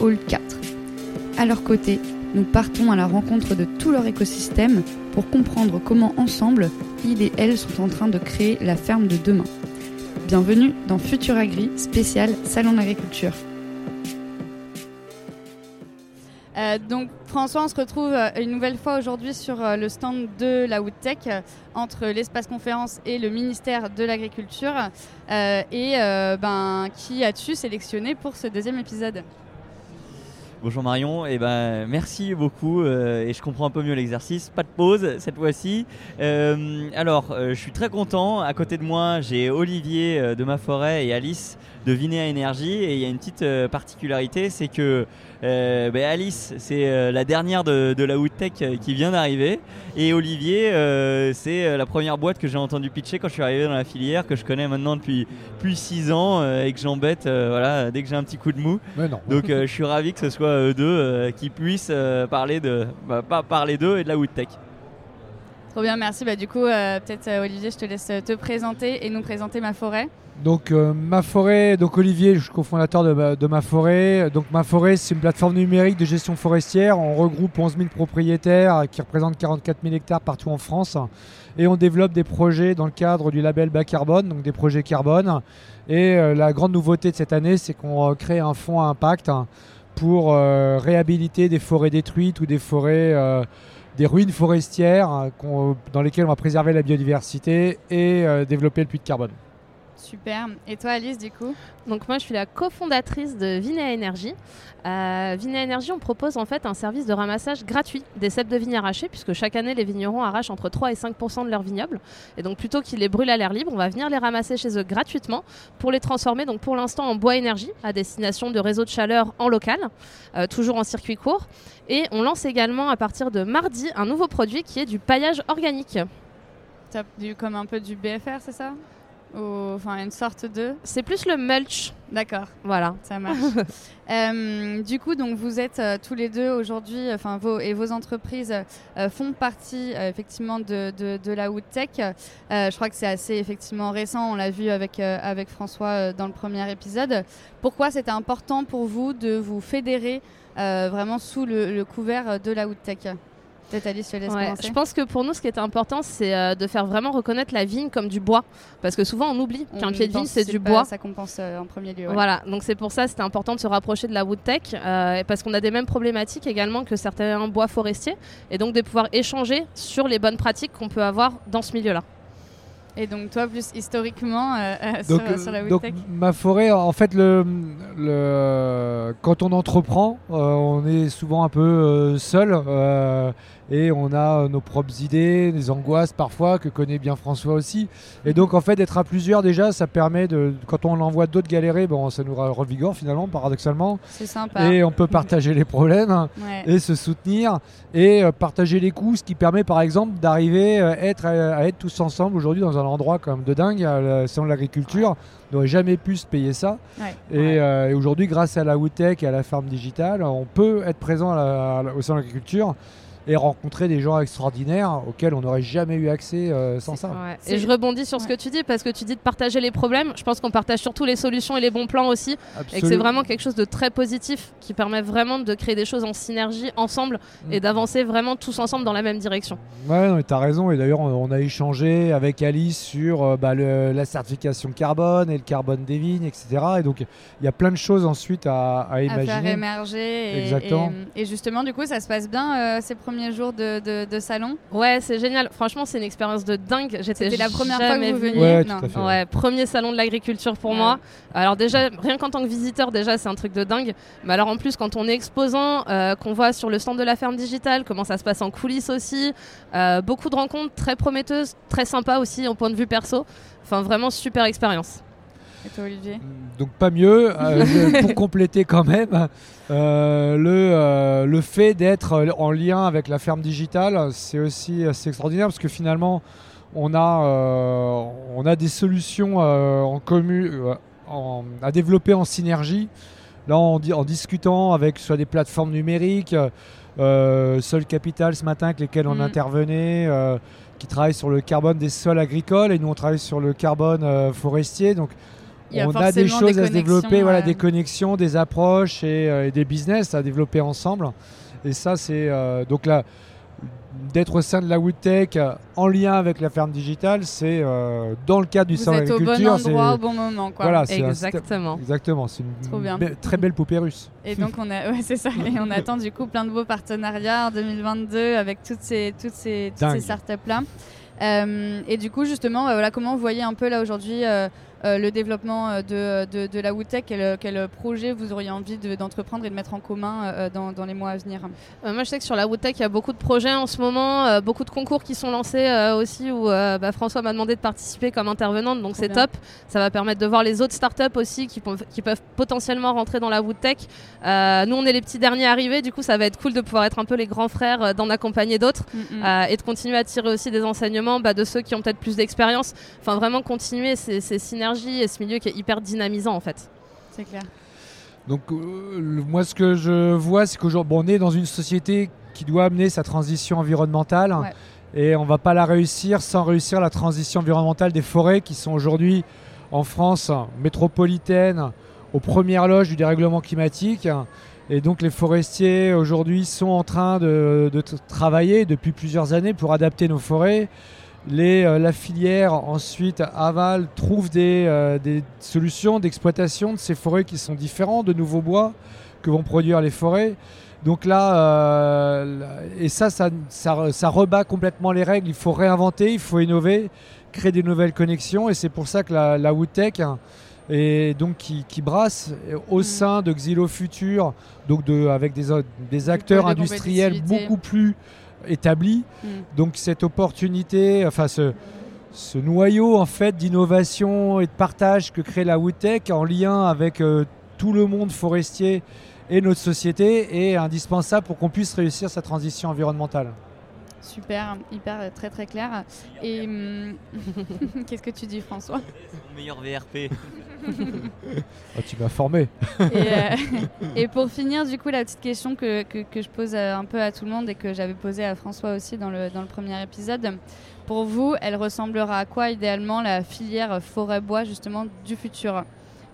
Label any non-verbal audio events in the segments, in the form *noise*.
Hall 4. À leur côté, nous partons à la rencontre de tout leur écosystème pour comprendre comment ensemble, ils et elles sont en train de créer la ferme de demain. Bienvenue dans Futur Agri, spécial Salon d'agriculture. Euh, donc François, on se retrouve euh, une nouvelle fois aujourd'hui sur euh, le stand de la Woodtech entre l'espace conférence et le ministère de l'Agriculture. et ben, qui as-tu sélectionné pour ce deuxième épisode? Bonjour Marion, et eh ben merci beaucoup et je comprends un peu mieux l'exercice. Pas de pause cette fois-ci. alors, je suis très content. À côté de moi, j'ai Olivier de ma forêt et Alice de Vinea Énergie. Et il y a une petite particularité, c'est que euh, ben, Alice, c'est euh, la dernière de, la Woodtech euh, qui vient d'arriver. Et Olivier, c'est la première boîte que j'ai entendu pitcher quand je suis arrivé dans la filière, que je connais maintenant depuis plus 6 ans et que j'embête voilà, dès que j'ai un petit coup de mou. Donc je suis ravi que ce soit eux deux qui puissent parler de, bah, pas parler d'eux et de la Woodtech. Trop bien, merci. Bah, du coup, peut-être Olivier, je te laisse te présenter et nous présenter ma forêt. Donc euh, ma forêt, donc Olivier, je suis cofondateur de, ma forêt. Donc ma forêt, c'est une plateforme numérique de gestion forestière. On regroupe 11 000 propriétaires qui représentent 44 000 hectares partout en France. Et on développe des projets dans le cadre du label bas carbone, donc des projets carbone. Et euh, la grande nouveauté de cette année, c'est qu'on crée un fonds à impact pour euh, réhabiliter des forêts détruites ou des forêts des ruines forestières dans lesquelles on va préserver la biodiversité et développer le puits de carbone. Super. Et toi, Alice, du coup Donc moi, je suis la cofondatrice de Vinea Énergie. Euh, Vinea Énergie, on propose en fait un service de ramassage gratuit des cèpes de vignes arrachées, puisque chaque année, les vignerons arrachent entre 3 et 5% de leurs vignobles. Et donc, plutôt qu'ils les brûlent à l'air libre, on va venir les ramasser chez eux gratuitement pour les transformer, donc pour l'instant, en bois énergie à destination de réseaux de chaleur en local, euh, toujours en circuit court. Et on lance également à partir de mardi un nouveau produit qui est du paillage organique. Du, comme un peu du BFR, c'est ça? Enfin une sorte de. C'est plus le mulch. D'accord. Voilà. Ça marche. *laughs* Euh, du coup, donc vous êtes euh, tous les deux aujourd'hui, enfin vos et vos entreprises euh, font partie effectivement de, de, la Woodtech. je crois que c'est assez effectivement récent. On l'a vu avec avec François dans le premier épisode. Pourquoi c'était important pour vous de vous fédérer vraiment sous le, le couvert de la Woodtech? Peut-être Alice, je laisse Je pense que pour nous, ce qui est important, c'est euh, de faire vraiment reconnaître la vigne comme du bois. Parce que souvent, on oublie qu'un pied de vigne, c'est du bois. Ça compense euh, en premier lieu. Voilà, donc c'est pour ça c'était important de se rapprocher de la woodtech. Euh, parce qu'on a des mêmes problématiques également que certains bois forestiers. Et donc de pouvoir échanger sur les bonnes pratiques qu'on peut avoir dans ce milieu-là. Et donc toi, plus historiquement, sur, la woodtech Donc ma forêt, en fait, le, le quand on entreprend, on est souvent un peu seul et on a euh, nos propres idées, des angoisses parfois que connaît bien François aussi. Et donc en fait d'être à plusieurs déjà, ça permet de, quand on envoie d'autres galérer, bon, ça nous revigore finalement, paradoxalement. C'est sympa. Et on peut partager les problèmes et se soutenir et euh, partager les coûts, ce qui permet par exemple d'arriver euh, être, à, être tous ensemble aujourd'hui dans un endroit comme de dingue, selon l'agriculture. On n'aurait jamais pu se payer ça. Et, aujourd'hui, grâce à la Wootech et à la ferme digitale, on peut être présent au sein de l'agriculture et rencontrer des gens extraordinaires auxquels on n'aurait jamais eu accès euh, sans ça. Et je rebondis sur ce que tu dis parce que tu dis de partager les problèmes. Je pense qu'on partage surtout les solutions et les bons plans aussi. Et que c'est vraiment quelque chose de très positif qui permet vraiment de créer des choses en synergie ensemble mm. et d'avancer vraiment tous ensemble dans la même direction. Ouais, non, tu as raison. Et d'ailleurs, on a échangé avec Alice sur euh, bah, la certification carbone et le carbone des vignes, etc. Et donc, il y a plein de choses ensuite à, à imaginer. À faire émerger. Exactement. Et, justement, du coup, ça se passe bien euh, ces premiers jour de, salon Ouais, c'est génial. Franchement, c'est une expérience de dingue. C'était la première fois que vous veniez ouais, premier salon de l'agriculture pour moi. Alors déjà, rien qu'en tant que visiteur, déjà, c'est un truc de dingue. Mais alors en plus, quand on est exposant, euh, qu'on voit sur le stand de la ferme digitale, comment ça se passe en coulisses aussi, euh, beaucoup de rencontres très prometteuses, très sympa aussi en point de vue perso. Enfin, vraiment super expérience. Et toi, Olivier Donc pas mieux. Euh, *laughs* pour compléter quand même, euh, le, le fait d'être en lien avec la ferme digitale, c'est aussi assez extraordinaire parce que finalement, on a, on a des solutions en commun, à développer en synergie. Là, en, en discutant avec soit des plateformes numériques, euh, Sol Capital ce matin avec lesquels on mm. intervenait, euh, qui travaillent sur le carbone des sols agricoles et nous on travaille sur le carbone euh, forestier. Donc on a des choses à se développer, voilà, des connexions, des approches et, et, des business à développer ensemble. Et ça, c'est donc là d'être au sein de la Woodtech en lien avec la ferme digitale, c'est euh, dans le cadre du salon d'agriculture. Vous êtes au bon endroit au bon moment. Quoi. Voilà, exactement. exactement, c'est une très belle poupée russe. Et donc on a, *laughs* ouais, c'est ça. Et on attend du coup plein de beaux partenariats en 2022 avec toutes ces, toutes ces, toutes ces startups là. Euh, et du coup justement, bah, voilà, comment vous voyez un peu là aujourd'hui euh, euh, le développement euh, de, de, la Woodtech, quel, quel, projet vous auriez envie d'entreprendre et de mettre en commun euh, dans, dans, les mois à venir? Moi, je sais que sur la Woodtech, il y a beaucoup de projets en ce moment, beaucoup de concours qui sont lancés aussi, où bah, François m'a demandé de participer comme intervenante, donc c'est top. Ça va permettre de voir les autres startups aussi qui, qui peuvent potentiellement rentrer dans la Woodtech. nous, on est les petits derniers arrivés, du coup, ça va être cool de pouvoir être un peu les grands frères, d'en accompagner d'autres mm, mm. et de continuer à tirer aussi des enseignements bah, de ceux qui ont peut-être plus d'expérience. Enfin, vraiment continuer ces, ces synergies et ce milieu qui est hyper dynamisant en fait. C'est clair. Donc euh, moi ce que je vois c'est qu'aujourd'hui bon, on est dans une société qui doit amener sa transition environnementale et on va pas la réussir sans réussir la transition environnementale des forêts qui sont aujourd'hui en France métropolitaine aux premières loges du dérèglement climatique. Et donc les forestiers aujourd'hui sont en train de, de, travailler depuis plusieurs années pour adapter nos forêts. Euh, la filière ensuite aval trouve euh, des, solutions d'exploitation de ces forêts qui sont différentes de nouveaux bois que vont produire les forêts. Donc là, euh, et ça ça, ça rebat complètement les règles. Il faut réinventer, il faut innover, créer des nouvelles connexions. Et c'est pour ça que la, la Woodtech, et donc qui, brasse au mm. sein de Xylo Future, donc de, avec des, des acteurs industriels beaucoup plus établi. Mm. Donc cette opportunité, enfin ce, ce noyau en fait d'innovation et de partage que crée la Woodtech en lien avec euh, tout le monde forestier et notre société est indispensable pour qu'on puisse réussir sa transition environnementale. Super, hyper très très clair. Et hum, *laughs* qu'est-ce que tu dis François? C'est mon meilleur VRP. *laughs* Ah, tu m'as formé. Euh, et, pour finir, du coup, la petite question que, que, je pose euh, un peu à tout le monde et que j'avais posée à François aussi dans le, dans le premier épisode. Pour vous, elle ressemblera à quoi idéalement la filière forêt-bois justement du futur?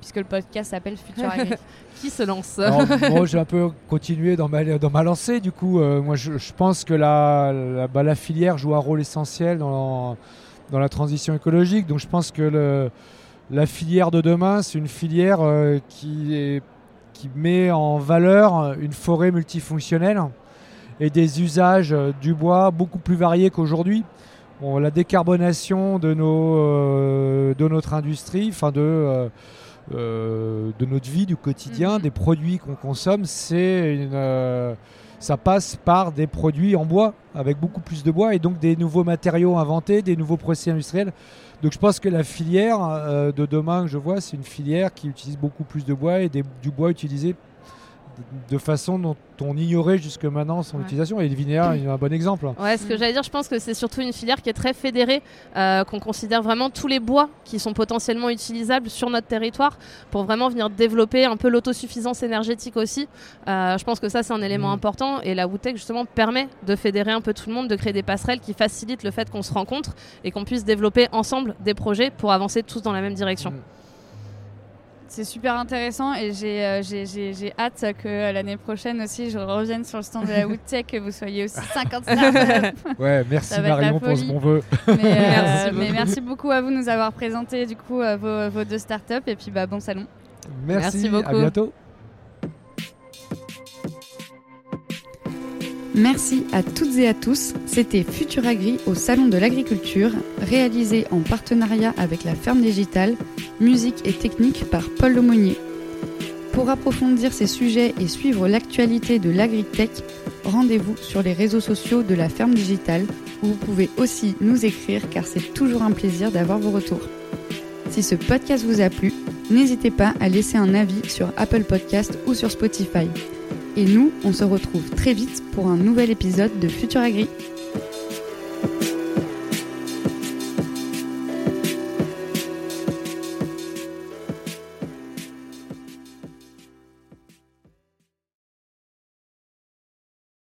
Puisque le podcast s'appelle Futur *laughs* Agri. Qui se lance *laughs* Moi, j'ai un peu continué dans ma, dans ma lancée. Du coup, euh, moi, je, pense que la, la, bah, la, filière joue un rôle essentiel dans, dans la transition écologique. Donc, je pense que le, la filière de demain, c'est une filière euh, qui, qui met en valeur une forêt multifonctionnelle et des usages du bois beaucoup plus variés qu'aujourd'hui. la décarbonation de, nos, euh, de notre industrie, enfin de, euh, de notre vie, du quotidien, mhm. des produits qu'on consomme, c'est ça passe par des produits en bois, avec beaucoup plus de bois, et donc des nouveaux matériaux inventés, des nouveaux procès industriels. Donc je pense que la filière euh, de demain que je vois, c'est une filière qui utilise beaucoup plus de bois et du bois utilisé de façon dont on ignorait jusque maintenant son utilisation. Et le Vinéa est un bon exemple. Ouais, ce que j'allais dire, je pense que c'est surtout une filière qui est très fédérée, euh, qu'on considère vraiment tous les bois qui sont potentiellement utilisables sur notre territoire pour vraiment venir développer un peu l'autosuffisance énergétique aussi. Euh, je pense que ça, c'est un élément mm. important. Et la Wootech, justement, permet de fédérer un peu tout le monde, de créer des passerelles qui facilitent le fait qu'on se rencontre et qu'on puisse développer ensemble des projets pour avancer tous dans la même direction. Mm. C'est super intéressant et j'ai euh, hâte que l'année prochaine aussi je revienne sur le stand de la Woodtech, que vous soyez aussi *laughs* 50 startups. ouais, *laughs* merci Marion pour ce bon vœu. *laughs* Mais, euh, merci, merci beaucoup à vous de nous avoir présenté du coup euh, vos, vos, deux startups et puis bah, bon salon. Merci, merci beaucoup. à bientôt. Merci à toutes et à tous. C'était Futuragri au Salon de l'Agriculture, réalisé en partenariat avec la Ferme Digitale, musique et technique par Paul Lemonnier. Pour approfondir ces sujets et suivre l'actualité de l'agritech, rendez-vous sur les réseaux sociaux de la Ferme Digitale où vous pouvez aussi nous écrire car c'est toujours un plaisir d'avoir vos retours. Si ce podcast vous a plu, n'hésitez pas à laisser un avis sur Apple Podcast ou sur Spotify. Et nous, on se retrouve très vite pour un nouvel épisode de Futur Agri.